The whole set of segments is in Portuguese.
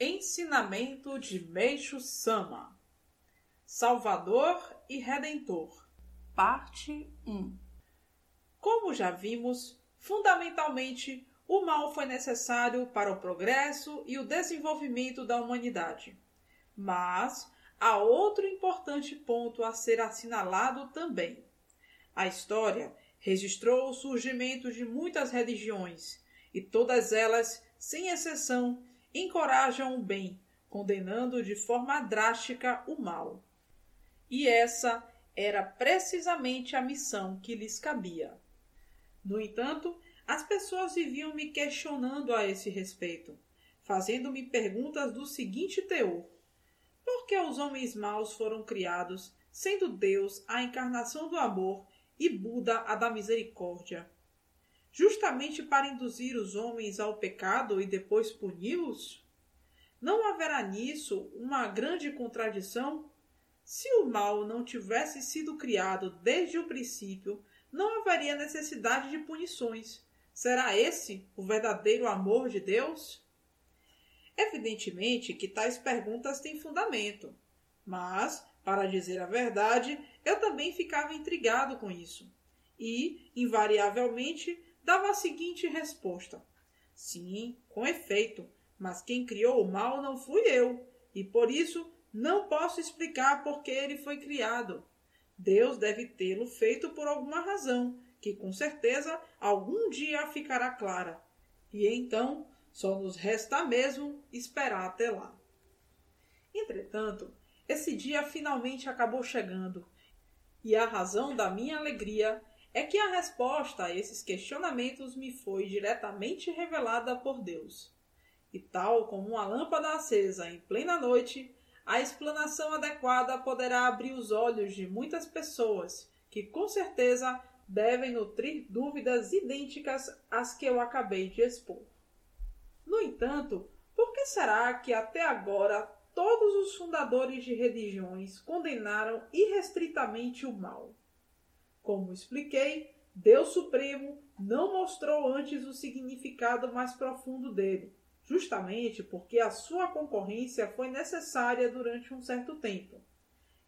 Ensinamento de Meixo Sama Salvador e Redentor Parte 1 Como já vimos, fundamentalmente o mal foi necessário para o progresso e o desenvolvimento da humanidade. Mas há outro importante ponto a ser assinalado também. A história registrou o surgimento de muitas religiões, e todas elas, sem exceção, encorajam o bem, condenando de forma drástica o mal. E essa era precisamente a missão que lhes cabia. No entanto, as pessoas viviam me questionando a esse respeito, fazendo-me perguntas do seguinte teor: Por que os homens maus foram criados, sendo Deus a encarnação do amor e Buda a da misericórdia? Justamente para induzir os homens ao pecado e depois puni-los? Não haverá nisso uma grande contradição? Se o mal não tivesse sido criado desde o princípio, não haveria necessidade de punições Será esse o verdadeiro amor de Deus? Evidentemente que tais perguntas têm fundamento, mas, para dizer a verdade, eu também ficava intrigado com isso e, invariavelmente, dava a seguinte resposta: Sim, com efeito, mas quem criou o mal não fui eu, e por isso não posso explicar por que ele foi criado. Deus deve tê-lo feito por alguma razão, que com certeza algum dia ficará clara. E então só nos resta mesmo esperar até lá. Entretanto, esse dia finalmente acabou chegando, e a razão da minha alegria é que a resposta a esses questionamentos me foi diretamente revelada por Deus. E tal como uma lâmpada acesa em plena noite, a explanação adequada poderá abrir os olhos de muitas pessoas que com certeza devem nutrir dúvidas idênticas às que eu acabei de expor. No entanto, por que será que até agora todos os fundadores de religiões condenaram irrestritamente o mal? Como expliquei, Deus Supremo não mostrou antes o significado mais profundo dele, justamente porque a sua concorrência foi necessária durante um certo tempo.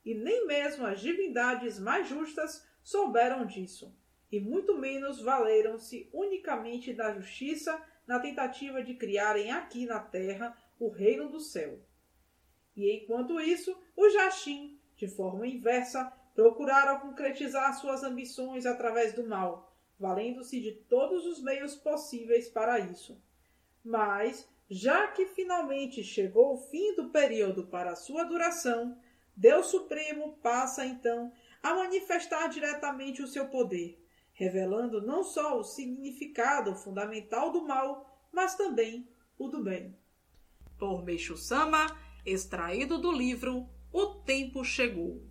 E nem mesmo as divindades mais justas souberam disso, e muito menos valeram-se unicamente da justiça na tentativa de criarem aqui na terra o reino do céu. E enquanto isso, os Jachim, de forma inversa, procuraram concretizar suas ambições através do mal, valendo-se de todos os meios possíveis para isso. Mas, já que finalmente chegou o fim do período para sua duração, Deus Supremo passa então a manifestar diretamente o seu poder, revelando não só o significado fundamental do mal, mas também o do bem. Por Meixo Sama, extraído do livro O Tempo Chegou.